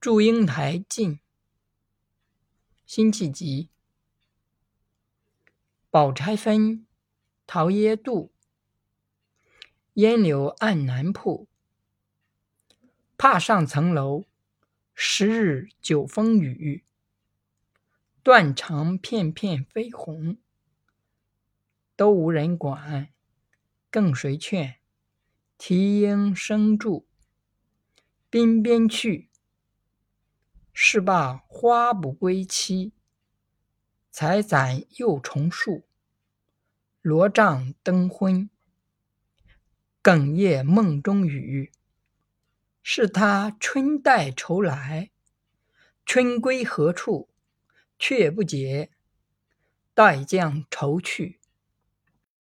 祝英台进，辛弃疾。宝钗分，桃叶渡，烟柳暗南铺。怕上层楼，十日九风雨。断肠片片飞红，都无人管，更谁劝？啼莺声住，滨边去。是罢花不归期，才攒又重树。罗帐灯昏，哽咽梦中语。是他春带愁来，春归何处？却不解，待将愁去。